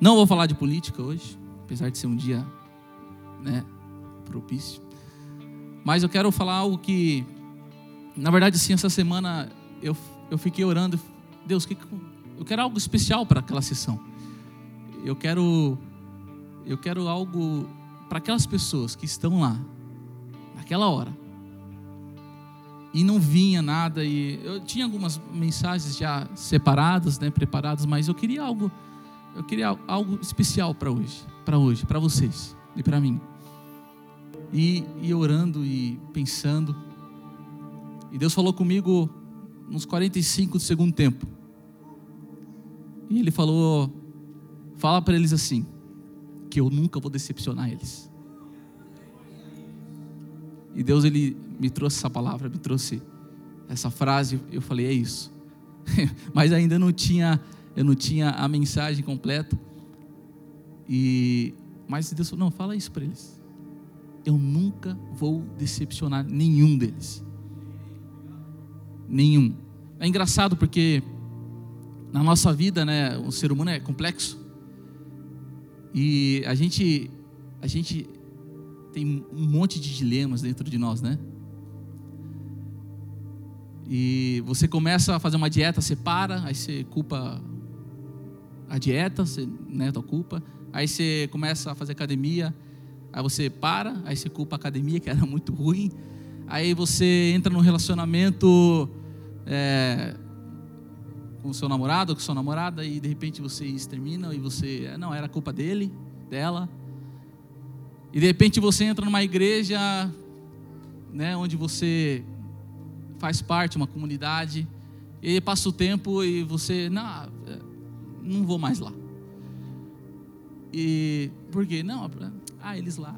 Não vou falar de política hoje, apesar de ser um dia né, propício. Mas eu quero falar algo que, na verdade, assim, essa semana eu, eu fiquei orando. Deus, que, eu quero algo especial para aquela sessão. Eu quero, eu quero algo para aquelas pessoas que estão lá, naquela hora, e não vinha nada e eu tinha algumas mensagens já separadas, né, preparadas, mas eu queria algo eu queria algo especial para hoje, para hoje, para vocês e para mim. E, e orando e pensando. E Deus falou comigo nos 45 do segundo tempo. E ele falou: fala para eles assim, que eu nunca vou decepcionar eles. E Deus ele me trouxe essa palavra, me trouxe essa frase, eu falei, é isso. Mas ainda não tinha, eu não tinha a mensagem completa. E mas Deus falou, não, fala isso para eles. Eu nunca vou decepcionar nenhum deles. Nenhum. É engraçado porque na nossa vida, né, o ser humano é complexo. E a gente a gente tem um monte de dilemas dentro de nós, né? E você começa a fazer uma dieta, você para, aí você culpa a dieta, você né, tua culpa. Aí você começa a fazer academia, aí você para, aí você culpa a academia que era muito ruim. Aí você entra num relacionamento é, com o seu namorado com sua namorada e de repente vocês terminam e você, não, era culpa dele, dela. E de repente você entra numa igreja, né, onde você faz parte uma comunidade, e passa o tempo e você, não, é, não vou mais lá. E por quê? Não, ah, eles lá.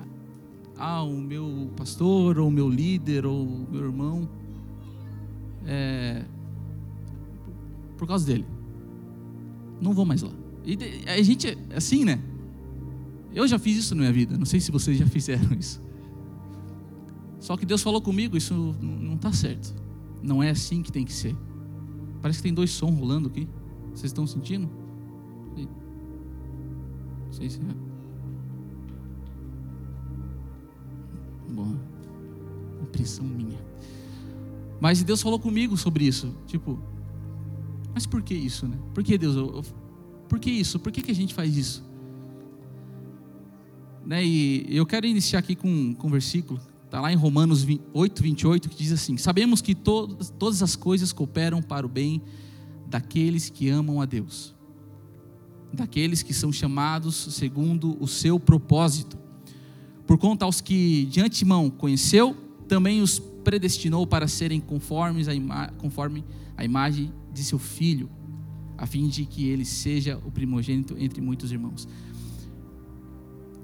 Ah, o meu pastor, ou o meu líder, ou o meu irmão. É, por causa dele. Não vou mais lá. E a gente é assim, né? Eu já fiz isso na minha vida, não sei se vocês já fizeram isso. Só que Deus falou comigo, isso não está certo. Não é assim que tem que ser. Parece que tem dois sons rolando aqui. Vocês estão sentindo? Não sei se é. Bom, impressão minha. Mas Deus falou comigo sobre isso. Tipo, mas por que isso, né? Por que Deus? Eu, eu, por que isso? Por que, que a gente faz isso? Né, e eu quero iniciar aqui com, com um versículo, está lá em Romanos 8, 28, que diz assim: Sabemos que todas, todas as coisas cooperam para o bem daqueles que amam a Deus, daqueles que são chamados segundo o seu propósito. Por conta aos que de antemão conheceu, também os predestinou para serem conformes a conforme a imagem de seu filho, a fim de que ele seja o primogênito entre muitos irmãos.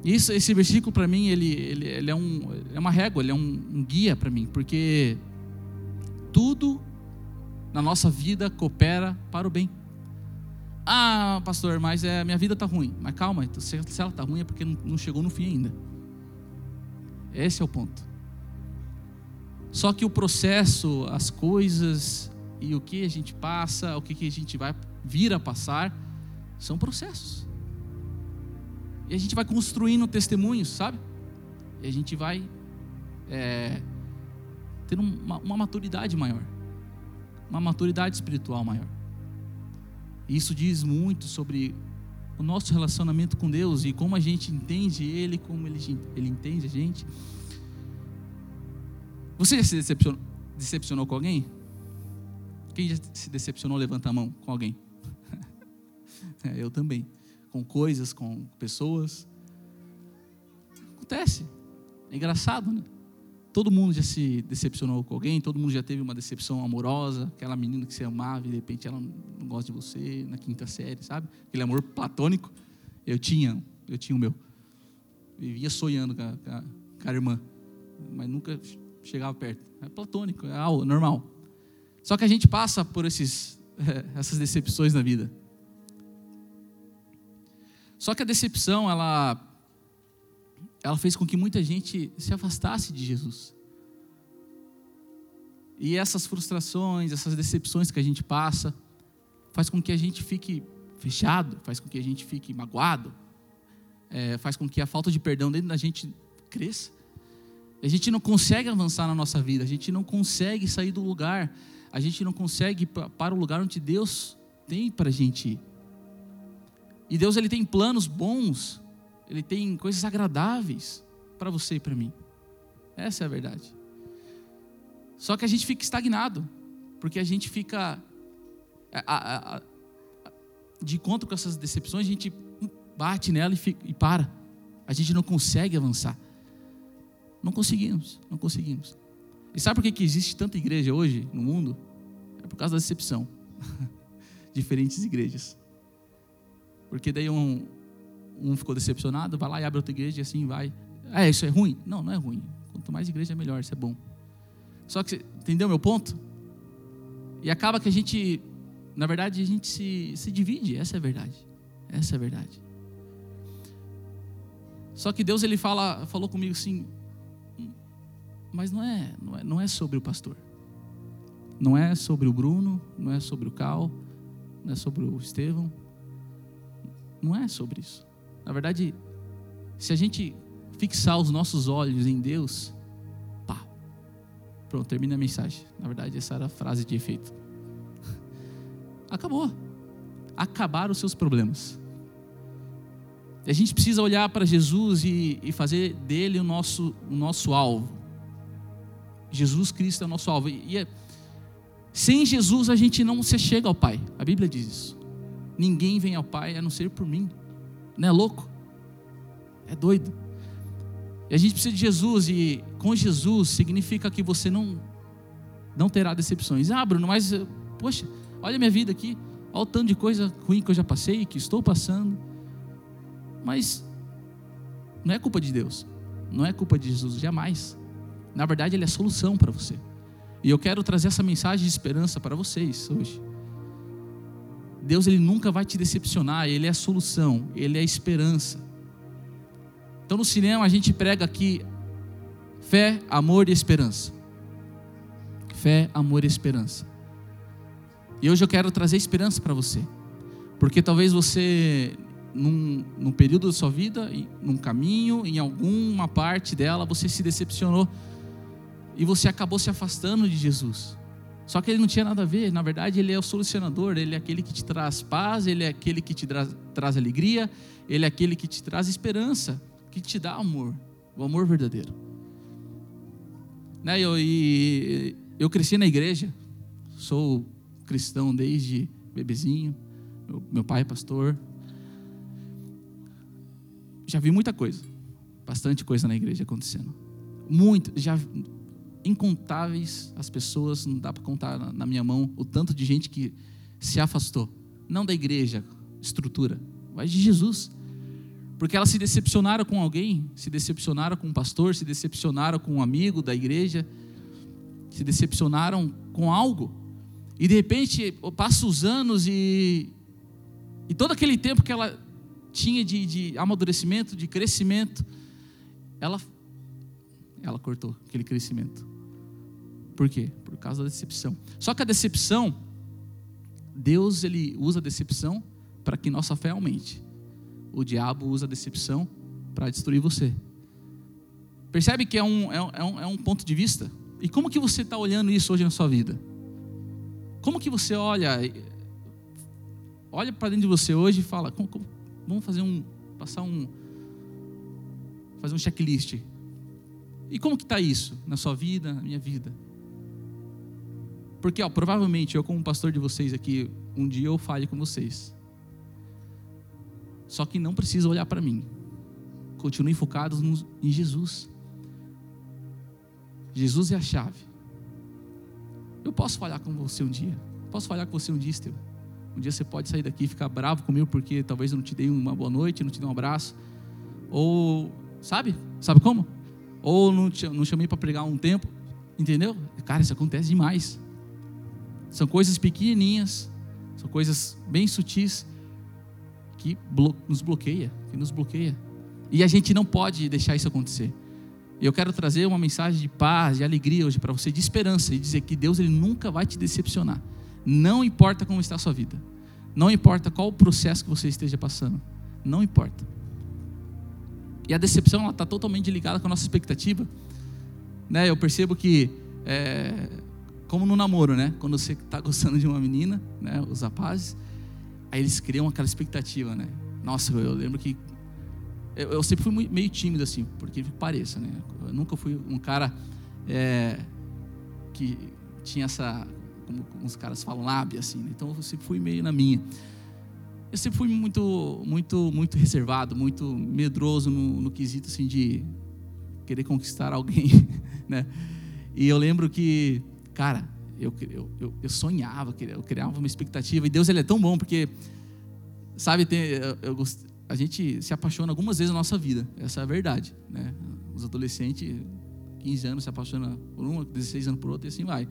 Isso, esse versículo para mim ele, ele, ele, é, um, é uma régua, ele é um, um guia para mim, porque tudo na nossa vida coopera para o bem. Ah, pastor, mas é, minha vida está ruim. Mas calma, então, se, ela está ruim é porque não, chegou no fim ainda. Esse é o ponto. Só que o processo, as coisas e o que a gente passa, o que, a gente vai vir a passar, são processos. E a gente vai construindo testemunhos, sabe? E a gente vai é, ter uma, uma maturidade maior, uma maturidade espiritual maior. Isso diz muito sobre o nosso relacionamento com Deus e como a gente entende Ele, como Ele, ele entende a gente. Você já se decepcionou, decepcionou com alguém? Quem já se decepcionou, levanta a mão com alguém. é, eu também com coisas, com pessoas. Acontece. É engraçado, né? Todo mundo já se decepcionou com alguém, todo mundo já teve uma decepção amorosa, aquela menina que você amava e de repente ela não gosta de você na quinta série, sabe? Aquele amor platônico. Eu tinha, eu tinha o meu. Vivia sonhando com a, com a, com a irmã, mas nunca chegava perto. É platônico, é algo normal. Só que a gente passa por esses, essas decepções na vida. Só que a decepção, ela, ela fez com que muita gente se afastasse de Jesus. E essas frustrações, essas decepções que a gente passa, faz com que a gente fique fechado, faz com que a gente fique magoado, é, faz com que a falta de perdão dentro da gente cresça. A gente não consegue avançar na nossa vida, a gente não consegue sair do lugar, a gente não consegue ir para o lugar onde Deus tem para a gente ir. E Deus ele tem planos bons, ele tem coisas agradáveis para você e para mim. Essa é a verdade. Só que a gente fica estagnado, porque a gente fica a, a, a, de conta com essas decepções, a gente bate nela e, fica, e para. A gente não consegue avançar. Não conseguimos, não conseguimos. E sabe por que, que existe tanta igreja hoje no mundo? É por causa da decepção. Diferentes igrejas. Porque daí um, um ficou decepcionado, vai lá e abre outra igreja e assim vai. É, isso é ruim? Não, não é ruim. Quanto mais igreja, melhor, isso é bom. Só que, entendeu meu ponto? E acaba que a gente, na verdade, a gente se, se divide, essa é a verdade. Essa é a verdade. Só que Deus ele fala, falou comigo assim, mas não é, não é, não é sobre o pastor. Não é sobre o Bruno, não é sobre o Cal, não é sobre o Estevão. Não é sobre isso. Na verdade, se a gente fixar os nossos olhos em Deus, pá. Pronto, termina a mensagem. Na verdade, essa era a frase de efeito. Acabou. Acabaram os seus problemas. E a gente precisa olhar para Jesus e, e, fazer dele o nosso, o nosso alvo. Jesus Cristo é o nosso alvo. E é, sem Jesus a gente não se chega ao Pai. A Bíblia diz isso. Ninguém vem ao Pai a não ser por mim. Não é louco? É doido. E a gente precisa de Jesus e com Jesus significa que você não não terá decepções. Ah, Bruno, mas poxa, olha a minha vida aqui, olha o tanto de coisa ruim que eu já passei, que estou passando. Mas não é culpa de Deus, não é culpa de Jesus, jamais. Na verdade, Ele é a solução para você. E eu quero trazer essa mensagem de esperança para vocês hoje. Deus ele nunca vai te decepcionar, Ele é a solução, Ele é a esperança. Então no cinema a gente prega aqui fé, amor e esperança. Fé, amor e esperança. E hoje eu quero trazer esperança para você. Porque talvez você, num, num período da sua vida, num caminho, em alguma parte dela, você se decepcionou. E você acabou se afastando de Jesus. Só que ele não tinha nada a ver, na verdade, ele é o solucionador, ele é aquele que te traz paz, ele é aquele que te traz, traz alegria, ele é aquele que te traz esperança, que te dá amor, o amor verdadeiro. Né, eu, e, eu cresci na igreja, sou cristão desde bebezinho, meu, meu pai é pastor. Já vi muita coisa, bastante coisa na igreja acontecendo. Muito, já incontáveis as pessoas, não dá para contar na minha mão o tanto de gente que se afastou, não da igreja, estrutura, mas de Jesus. Porque elas se decepcionaram com alguém, se decepcionaram com um pastor, se decepcionaram com um amigo da igreja, se decepcionaram com algo. E de repente, passam os anos e, e todo aquele tempo que ela tinha de, de amadurecimento, de crescimento, ela ela cortou aquele crescimento. Por quê? Por causa da decepção. Só que a decepção, Deus ele usa a decepção para que nossa fé aumente. O diabo usa a decepção para destruir você. Percebe que é um, é, um, é um ponto de vista? E como que você está olhando isso hoje na sua vida? Como que você olha, olha para dentro de você hoje e fala, como, como, vamos fazer um, passar um, fazer um checklist e como que está isso na sua vida, na minha vida? Porque, ó, provavelmente, eu como pastor de vocês aqui, um dia eu fale com vocês. Só que não precisa olhar para mim. Continue focados no, em Jesus. Jesus é a chave. Eu posso falhar com você um dia. Posso falhar com você um dia, Estevão. Um dia você pode sair daqui e ficar bravo comigo porque talvez eu não te dei uma boa noite, não te dei um abraço. Ou, sabe? Sabe como? ou não, não chamei para pregar um tempo, entendeu? Cara, isso acontece demais. São coisas pequenininhas, são coisas bem sutis que blo nos bloqueia, que nos bloqueia. E a gente não pode deixar isso acontecer. Eu quero trazer uma mensagem de paz, de alegria hoje para você, de esperança e dizer que Deus ele nunca vai te decepcionar. Não importa como está a sua vida. Não importa qual o processo que você esteja passando. Não importa. E a decepção está totalmente ligada com a nossa expectativa. Né? Eu percebo que, é, como no namoro, né? quando você está gostando de uma menina, né? os rapazes, aí eles criam aquela expectativa. Né? Nossa, eu lembro que. Eu, eu sempre fui meio tímido, assim, porque que pareça. Né? Eu nunca fui um cara é, que tinha essa como os caras falam, lábia, assim. Né? Então eu sempre fui meio na minha. Eu sempre fui muito, muito, muito reservado, muito medroso no, no quesito, assim, de querer conquistar alguém, né? E eu lembro que, cara, eu, eu, eu, sonhava, eu criava uma expectativa. E Deus, ele é tão bom, porque, sabe, tem, eu, eu, a gente se apaixona algumas vezes na nossa vida. Essa é a verdade, né? Os adolescentes, 15 anos se apaixonam por uma, 16 anos por outra, e assim vai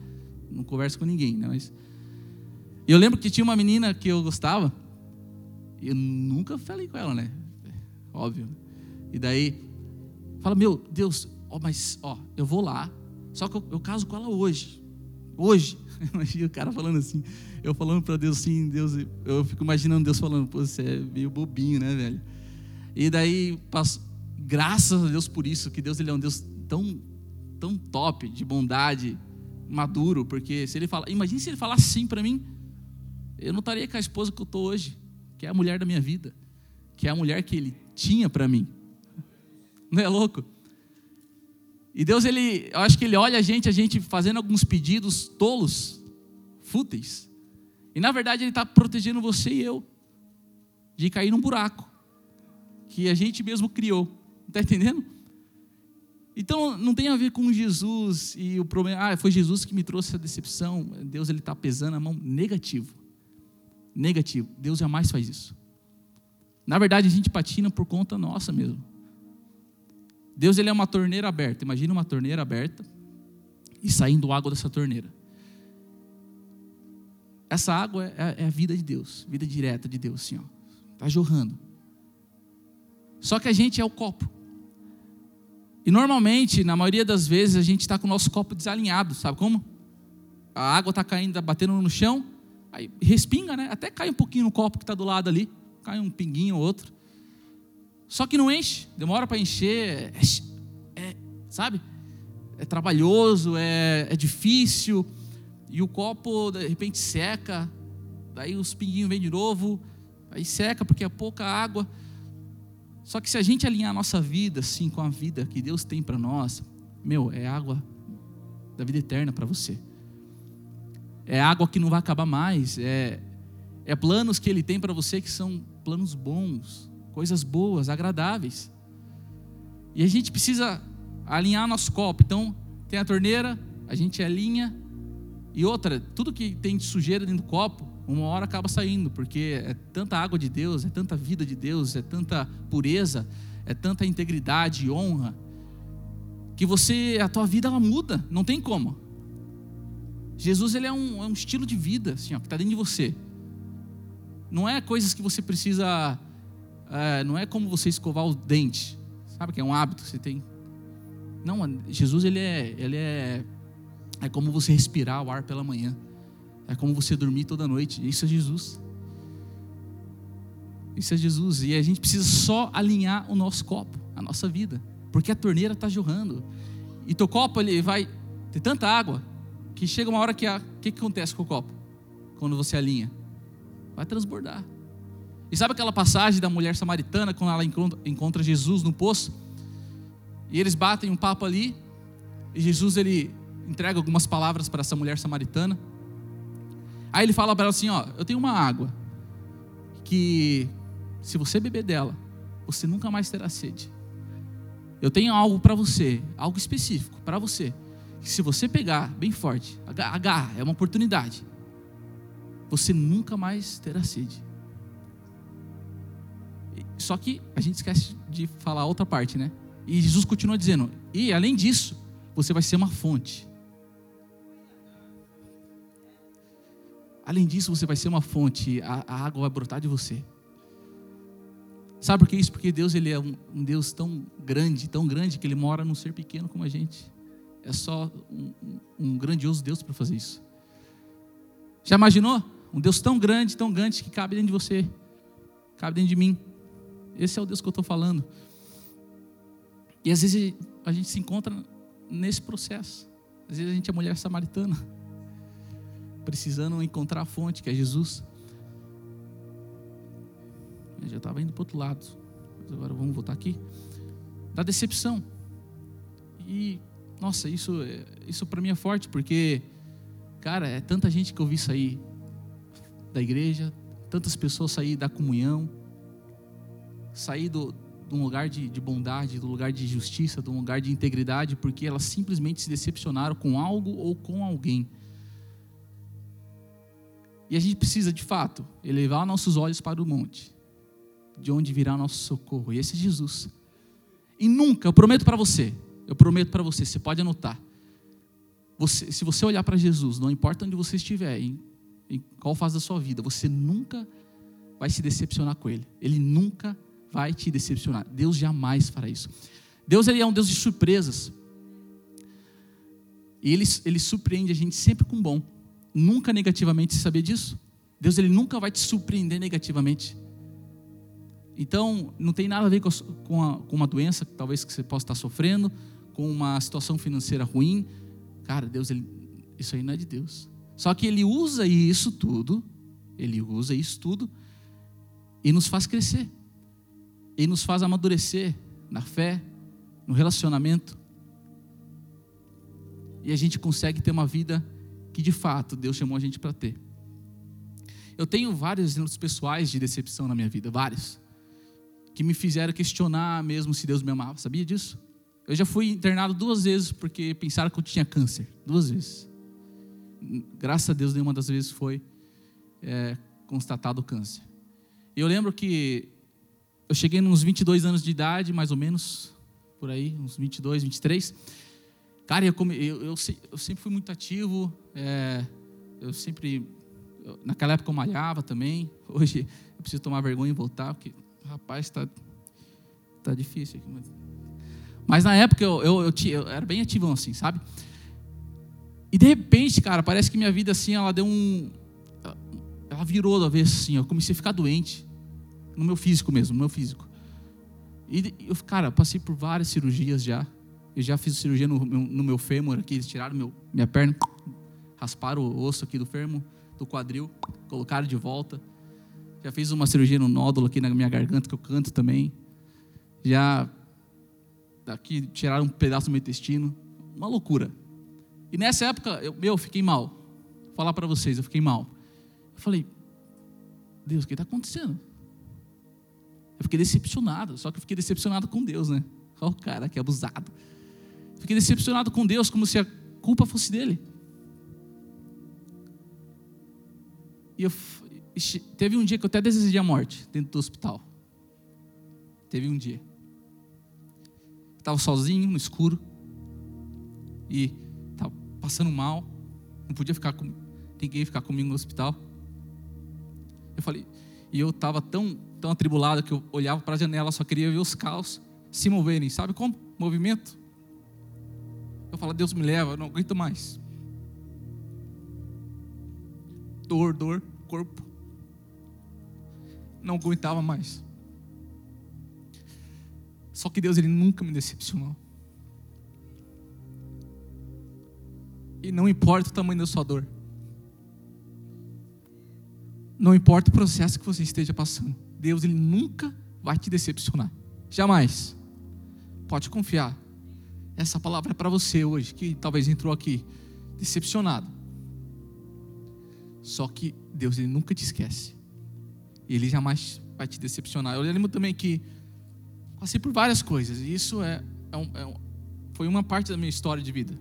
não converso com ninguém, né? Mas eu lembro que tinha uma menina que eu gostava, e eu nunca falei com ela, né? Óbvio. E daí, fala, meu Deus, ó, mas, ó, eu vou lá, só que eu, eu caso com ela hoje. Hoje. Imagina o cara falando assim, eu falando para Deus assim, Deus, eu fico imaginando Deus falando, pô, você é meio bobinho, né, velho? E daí, passo, graças a Deus por isso, que Deus ele é um Deus tão, tão top, de bondade, maduro, porque se ele fala, imagine se ele falasse assim para mim, eu não estaria com a esposa que eu estou hoje, que é a mulher da minha vida, que é a mulher que ele tinha para mim. Não é louco? E Deus, ele, eu acho que ele olha a gente, a gente fazendo alguns pedidos tolos, fúteis. E na verdade ele está protegendo você e eu de cair num buraco que a gente mesmo criou. Está entendendo? Então não tem a ver com Jesus e o problema, ah, foi Jesus que me trouxe essa decepção. Deus ele está pesando a mão negativo. Negativo. Deus jamais faz isso. Na verdade, a gente patina por conta nossa mesmo. Deus ele é uma torneira aberta. Imagina uma torneira aberta e saindo água dessa torneira. Essa água é, é a vida de Deus, vida direta de Deus, assim, ó. Tá jorrando. Só que a gente é o copo. E normalmente, na maioria das vezes, a gente está com o nosso copo desalinhado, sabe como? A água está caindo, tá batendo no chão, aí respinga, né? Até cai um pouquinho no copo que está do lado ali, cai um pinguinho ou outro. Só que não enche, demora para encher, é, é, sabe? É trabalhoso, é, é difícil, e o copo de repente seca, daí os pinguinhos vêm de novo, aí seca porque é pouca água. Só que se a gente alinhar a nossa vida assim com a vida que Deus tem para nós, meu, é água da vida eterna para você. É água que não vai acabar mais, é é planos que ele tem para você que são planos bons, coisas boas, agradáveis. E a gente precisa alinhar nosso copo. Então, tem a torneira, a gente alinha. E outra, tudo que tem de sujeira dentro do copo, uma hora acaba saindo, porque é tanta água de Deus, é tanta vida de Deus, é tanta pureza, é tanta integridade e honra, que você, a tua vida ela muda, não tem como. Jesus ele é um, é um estilo de vida, assim, ó, que está dentro de você. Não é coisas que você precisa, é, não é como você escovar o dente, sabe que é um hábito que você tem. Não, Jesus ele é, ele é, é como você respirar o ar pela manhã. É como você dormir toda noite. Isso é Jesus. Isso é Jesus. E a gente precisa só alinhar o nosso copo, a nossa vida. Porque a torneira está jorrando. E teu copo ele vai ter tanta água que chega uma hora que o que, que acontece com o copo? Quando você alinha? Vai transbordar. E sabe aquela passagem da mulher samaritana, quando ela encontra, Jesus no poço? E eles batem um papo ali. E Jesus ele entrega algumas palavras para essa mulher samaritana. Aí ele fala para ela assim: Ó, eu tenho uma água que, se você beber dela, você nunca mais terá sede. Eu tenho algo para você, algo específico para você, que se você pegar bem forte, agarra, é uma oportunidade, você nunca mais terá sede. Só que a gente esquece de falar a outra parte, né? E Jesus continua dizendo: e além disso, você vai ser uma fonte. Além disso, você vai ser uma fonte, a, a água vai brotar de você. Sabe por que isso? Porque Deus ele é um, um, Deus tão grande, tão grande, que Ele mora num ser pequeno como a gente. É só um, um grandioso Deus para fazer isso. Já imaginou? Um Deus tão grande, tão grande que cabe dentro de você, cabe dentro de mim. Esse é o Deus que eu estou falando. E às vezes a gente se encontra nesse processo. Às vezes a gente é mulher samaritana, precisando encontrar a fonte, que é Jesus. Eu já estava indo para o outro lado, mas agora vamos voltar aqui. Da decepção. E, nossa, isso, isso para mim é forte, porque, cara, é tanta gente que eu vi sair da igreja, tantas pessoas sair da comunhão, sair do, de um lugar de, de bondade, do lugar de justiça, de um lugar de integridade, porque elas simplesmente se decepcionaram com algo ou com alguém. E a gente precisa, de fato, elevar nossos olhos para o monte, de onde virá nosso socorro. E esse é Jesus. E nunca, eu prometo para você, eu prometo para você, você pode anotar. Você, se você olhar para Jesus, não importa onde você estiver, em, em qual fase da sua vida, você nunca vai se decepcionar com Ele. Ele nunca vai te decepcionar. Deus jamais fará isso. Deus ele é um Deus de surpresas. E ele, ele surpreende a gente sempre com bom. Nunca negativamente, você sabia disso? Deus ele nunca vai te surpreender negativamente. Então, não tem nada a ver com, com, a, com uma doença, talvez que você possa estar sofrendo, com uma situação financeira ruim. Cara, Deus, ele, isso aí não é de Deus. Só que ele usa isso tudo, ele usa isso tudo e nos faz crescer e nos faz amadurecer na fé, no relacionamento. E a gente consegue ter uma vida que de fato Deus chamou a gente para ter. Eu tenho vários exemplos pessoais de decepção na minha vida, vários, que me fizeram questionar mesmo se Deus me amava. Sabia disso? Eu já fui internado duas vezes porque pensaram que eu tinha câncer, duas vezes. Graças a Deus, nenhuma das vezes foi é, constatado câncer. Eu lembro que eu cheguei nos 22 anos de idade, mais ou menos, por aí, uns 22, 23. Cara, eu, come, eu, eu, eu sempre fui muito ativo, é, eu sempre, eu, naquela época eu malhava também, hoje eu preciso tomar vergonha e voltar, porque, rapaz, está tá difícil aqui. Mas, mas na época eu, eu, eu, era bem ativão assim, sabe? E de repente, cara, parece que minha vida assim, ela deu um. Ela virou da vez assim, eu comecei a ficar doente no meu físico mesmo, no meu físico. E eu, cara, passei por várias cirurgias já. Eu já fiz cirurgia no, no meu fêmur aqui, eles tiraram meu, minha perna, rasparam o osso aqui do fêmur, do quadril, colocaram de volta. Já fiz uma cirurgia no nódulo aqui na minha garganta, que eu canto também. Já daqui tiraram um pedaço do meu intestino. Uma loucura. E nessa época, eu, meu, eu fiquei mal. Vou falar para vocês, eu fiquei mal. Eu falei, Deus, o que está acontecendo? Eu fiquei decepcionado, só que eu fiquei decepcionado com Deus, né? Olha o cara que abusado. Fiquei decepcionado com Deus, como se a culpa fosse dele. E eu, teve um dia que eu até desejei a morte dentro do hospital. Teve um dia. Estava sozinho, no escuro. E estava passando mal. Não podia ficar com ninguém ficar comigo no hospital. Eu falei, e eu estava tão tão atribulado que eu olhava para a janela, só queria ver os carros se moverem. Sabe como? Movimento. Eu falo, Deus me leva, eu não aguento mais. Dor, dor, corpo. Não aguentava mais. Só que Deus ele nunca me decepcionou. E não importa o tamanho da sua dor. Não importa o processo que você esteja passando. Deus ele nunca vai te decepcionar. Jamais. Pode confiar. Essa palavra é para você hoje, que talvez entrou aqui decepcionado. Só que Deus ele nunca te esquece. Ele jamais vai te decepcionar. Eu lembro também que passei por várias coisas. E isso é, é, um, é um, foi uma parte da minha história de vida.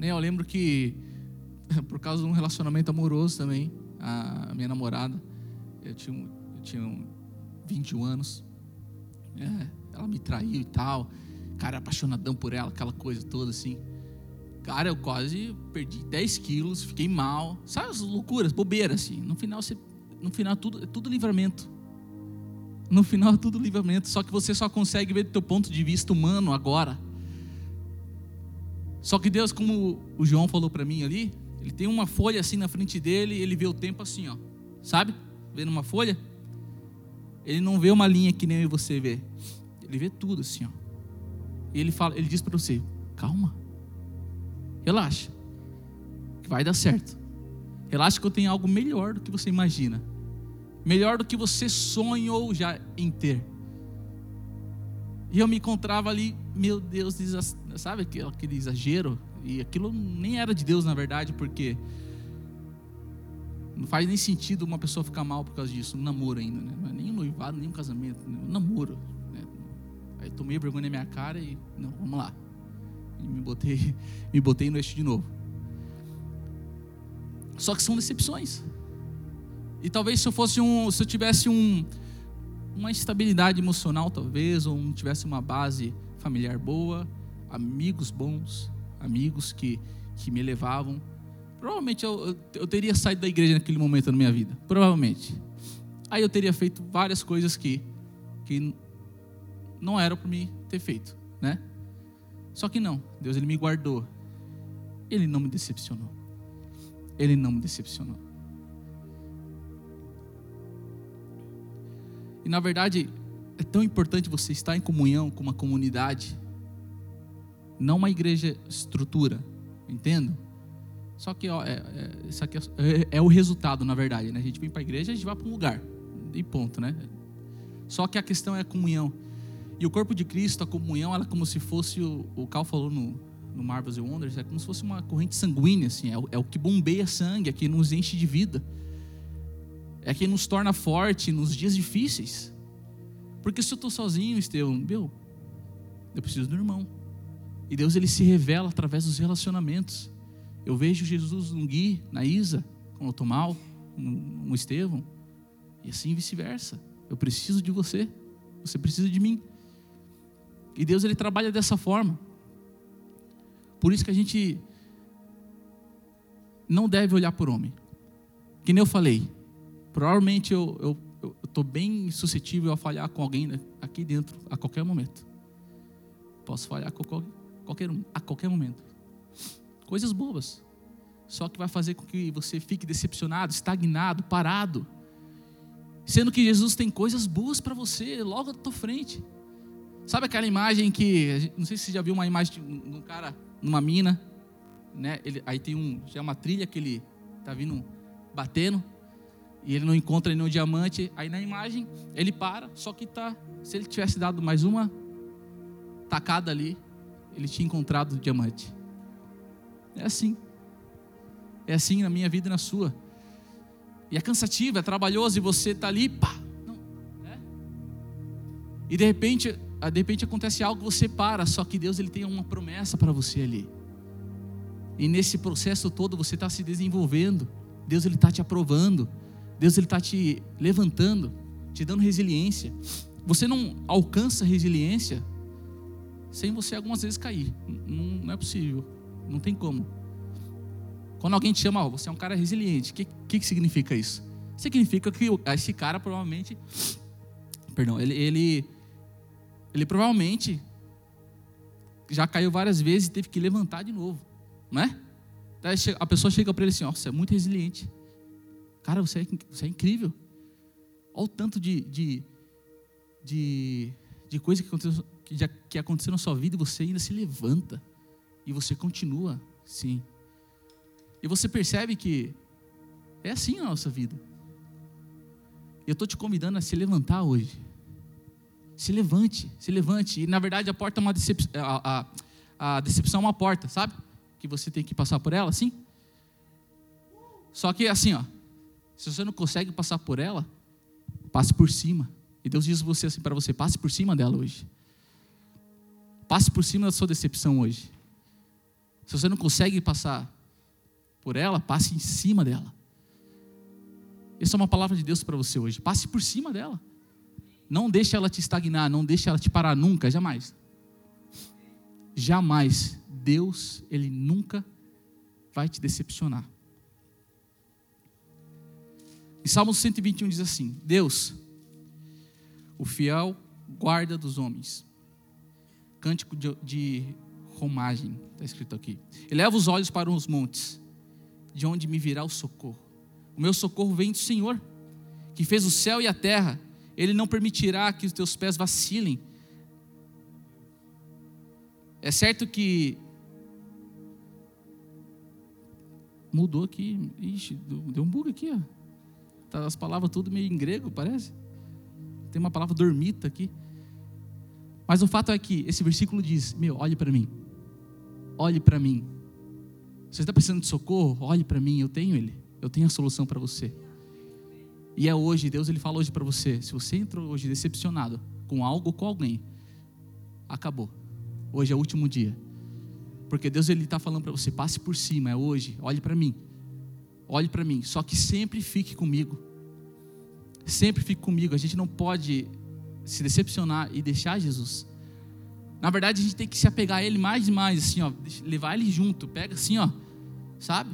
Eu lembro que por causa de um relacionamento amoroso também, a minha namorada, eu tinha, eu tinha 21 anos. É, ela me traiu e tal. Cara, apaixonadão por ela, aquela coisa toda assim. Cara, eu quase perdi 10 quilos, fiquei mal. Sabe as loucuras, bobeiras assim. No final, você, no final tudo, é tudo livramento. No final é tudo livramento. Só que você só consegue ver do teu ponto de vista humano agora. Só que Deus, como o João falou para mim ali, Ele tem uma folha assim na frente dele, ele vê o tempo assim, ó. Sabe? Vendo uma folha? Ele não vê uma linha que nem você vê. Ele vê tudo assim, ó. E ele fala, ele diz para você: "Calma. Relaxa. Que vai dar certo. Relaxa que eu tenho algo melhor do que você imagina. Melhor do que você sonhou já em ter." E eu me encontrava ali, meu Deus, sabe aquele exagero? E aquilo nem era de Deus, na verdade, porque não faz nem sentido uma pessoa ficar mal por causa disso. Um namoro ainda, né? Não é nem um noivado, nem um casamento. Né? Um namoro. Né? Aí tomei vergonha na minha cara e, não, vamos lá. E me botei, me botei no eixo de novo. Só que são decepções. E talvez se eu fosse um, se eu tivesse um, uma estabilidade emocional, talvez, ou tivesse uma base familiar boa, amigos bons, amigos que, que me levavam, provavelmente eu, eu, teria saído da igreja naquele momento na minha vida. Provavelmente. Aí eu teria feito várias coisas que, que não eram para mim ter feito, né? Só que não, Deus ele me guardou. Ele não me decepcionou. Ele não me decepcionou. E na verdade, é tão importante você estar em comunhão com uma comunidade, não uma igreja estrutura, entendo? Só que ó, é, é, isso aqui é, é, é, o resultado, na verdade. Né? A gente vem para a igreja, a gente vai para um lugar, e ponto, né? Só que a questão é a comunhão. E o corpo de Cristo, a comunhão, ela é como se fosse o, o Cal falou no, no Marvels e Wonders, é como se fosse uma corrente sanguínea, assim, é é o que bombeia sangue, é que nos enche de vida é quem nos torna forte nos dias difíceis. Porque se eu estou sozinho, Estevão, meu, eu preciso do irmão. E Deus ele se revela através dos relacionamentos. Eu vejo Jesus no Gui, na Isa, quando eu estou mal, no Estevão, e assim vice-versa. Eu preciso de você, você precisa de mim. E Deus ele trabalha dessa forma. Por isso que a gente não deve olhar por homem. Que nem eu falei, Provavelmente eu estou bem suscetível a falhar com alguém né, aqui dentro a qualquer momento. Posso falhar com qualquer um, a qualquer momento. Coisas bobas. Só que vai fazer com que você fique decepcionado, estagnado, parado. Sendo que Jesus tem coisas boas para você logo à tua frente. Sabe aquela imagem que, não sei se você já viu uma imagem de um cara numa mina, né? Ele, aí tem um, já é uma trilha que ele tá vindo batendo e ele não encontra nenhum diamante. Aí na imagem ele para, só que tá, se ele tivesse dado mais uma tacada ali, ele tinha encontrado o diamante. É assim. É assim na minha vida e na sua. E é cansativo, é trabalhoso e você tá ali, pá, não, né? E de repente, de repente acontece algo, você para, só que Deus ele tem uma promessa para você ali. E nesse processo todo você está se desenvolvendo. Deus ele está te aprovando. Deus ele está te levantando, te dando resiliência. Você não alcança resiliência sem você algumas vezes cair. Não, não é possível. Não tem como. Quando alguém te chama, oh, você é um cara resiliente, o que, que, que significa isso? Significa que esse cara provavelmente, perdão, ele, ele, ele provavelmente já caiu várias vezes e teve que levantar de novo, não é? A pessoa chega para ele assim: ó, oh, você é muito resiliente. Cara, você é, você é incrível. Olha o tanto de, de, de, de coisa que aconteceu, que, que aconteceu na sua vida e você ainda se levanta. E você continua, sim. E você percebe que é assim a nossa vida. Eu estou te convidando a se levantar hoje. Se levante, se levante. E na verdade a porta é uma decepção. A, a, a decepção é uma porta, sabe? Que você tem que passar por ela, assim. Só que assim, ó. Se você não consegue passar por ela, passe por cima. E Deus diz você assim para você: passe por cima dela hoje. Passe por cima da sua decepção hoje. Se você não consegue passar por ela, passe em cima dela. Essa é uma palavra de Deus para você hoje. Passe por cima dela. Não deixe ela te estagnar, não deixe ela te parar nunca, jamais. Jamais. Deus, ele nunca vai te decepcionar. Em Salmo 121 diz assim: Deus, o fiel guarda dos homens. Cântico de, de romagem, está escrito aqui. Eleva os olhos para os montes. de onde me virá o socorro. O meu socorro vem do Senhor, que fez o céu e a terra. Ele não permitirá que os teus pés vacilem. É certo que mudou aqui, ixi, deu um bug aqui, ó. Tá as palavras tudo meio em grego, parece. Tem uma palavra dormita aqui. Mas o fato é que esse versículo diz: Meu, olhe para mim. Olhe para mim. Você está precisando de socorro? Olhe para mim, eu tenho ele. Eu tenho a solução para você. E é hoje, Deus ele fala hoje para você, se você entrou hoje decepcionado com algo ou com alguém, acabou. Hoje é o último dia. Porque Deus ele está falando para você, passe por cima, é hoje, olhe para mim. Olhe para mim, só que sempre fique comigo. Sempre fique comigo. A gente não pode se decepcionar e deixar Jesus. Na verdade, a gente tem que se apegar a Ele mais e mais, assim, ó, levar Ele junto. Pega assim, ó, sabe?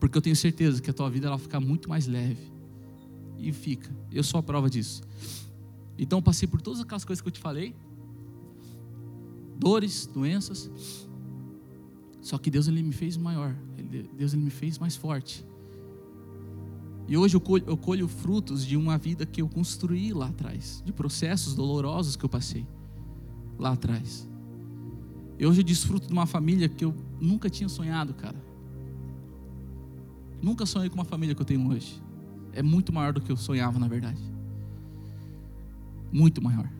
Porque eu tenho certeza que a tua vida ela vai ficar muito mais leve. E fica. Eu sou a prova disso. Então, passei por todas aquelas coisas que eu te falei. Dores, doenças. Só que Deus ele me fez maior. Deus ele me fez mais forte. E hoje eu colho, eu colho frutos de uma vida que eu construí lá atrás, de processos dolorosos que eu passei lá atrás. E hoje eu desfruto de uma família que eu nunca tinha sonhado, cara. Nunca sonhei com uma família que eu tenho hoje. É muito maior do que eu sonhava, na verdade. Muito maior.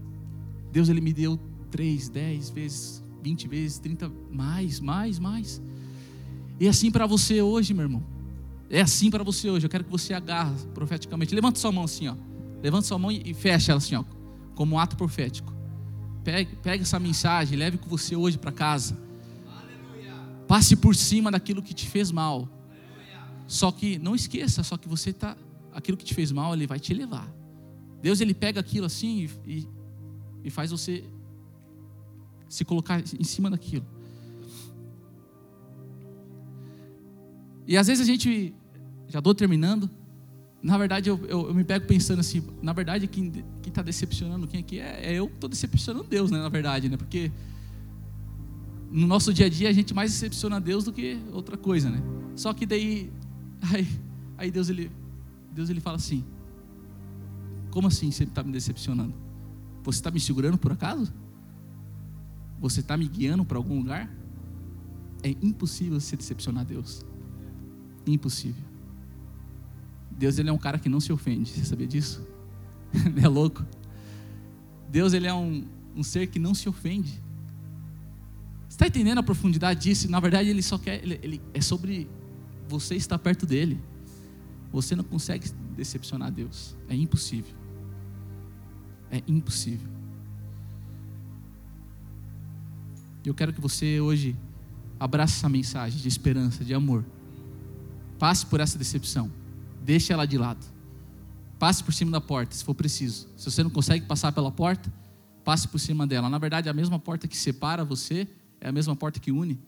Deus ele me deu três, dez vezes, vinte vezes, trinta, mais, mais, mais. E é assim para você hoje, meu irmão. É assim para você hoje. Eu quero que você agarre profeticamente. Levanta sua mão assim, ó. Levanta sua mão e fecha ela assim, ó, como um ato profético. Pegue, pegue essa mensagem, leve com você hoje para casa. Passe por cima daquilo que te fez mal. Só que não esqueça, só que você tá, aquilo que te fez mal, ele vai te levar. Deus ele pega aquilo assim e, e, e faz você se colocar em cima daquilo. E às vezes a gente, já estou terminando, na verdade eu, eu, eu, me pego pensando assim, na verdade quem está decepcionando quem aqui é, é eu que estou decepcionando Deus, né, na verdade, né, porque no nosso dia a dia a gente mais decepciona Deus do que outra coisa, né, só que daí, aí, aí Deus, ele, Deus ele fala assim, como assim você está me decepcionando? Você está me segurando por acaso? Você está me guiando para algum lugar? É impossível você decepcionar Deus. Impossível. Deus ele é um cara que não se ofende. Você sabia disso? é louco? Deus ele é um, um ser que não se ofende. Você está entendendo a profundidade disso? Na verdade, ele só quer. Ele, ele, é sobre você estar perto dele. Você não consegue decepcionar Deus. É impossível. É impossível. Eu quero que você hoje abrace essa mensagem de esperança, de amor. Passe por essa decepção. Deixe ela de lado. Passe por cima da porta, se for preciso. Se você não consegue passar pela porta, passe por cima dela. Na verdade, a mesma porta que separa você é a mesma porta que une.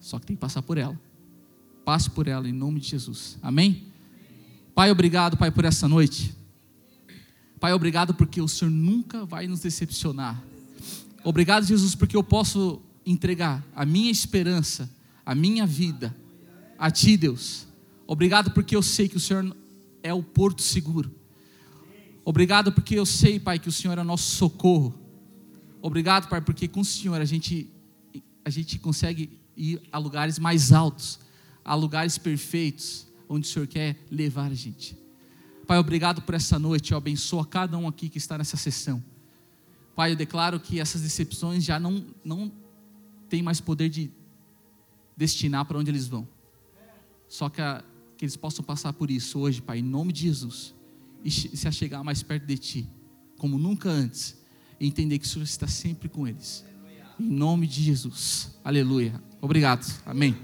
Só que tem que passar por ela. Passe por ela em nome de Jesus. Amém? Pai, obrigado, Pai, por essa noite. Pai, obrigado porque o Senhor nunca vai nos decepcionar. Obrigado, Jesus, porque eu posso entregar a minha esperança, a minha vida a Ti, Deus. Obrigado porque eu sei que o Senhor é o porto seguro. Obrigado porque eu sei, Pai, que o Senhor é nosso socorro. Obrigado, Pai, porque com o Senhor a gente, a gente consegue ir a lugares mais altos, a lugares perfeitos, onde o Senhor quer levar a gente. Pai, obrigado por essa noite. Eu abençoo a cada um aqui que está nessa sessão. Pai, eu declaro que essas decepções já não, não têm mais poder de destinar para onde eles vão. Só que, a, que eles possam passar por isso hoje, Pai, em nome de Jesus, e se achegar mais perto de Ti, como nunca antes, e entender que o Senhor está sempre com eles. Em nome de Jesus. Aleluia. Obrigado. Amém.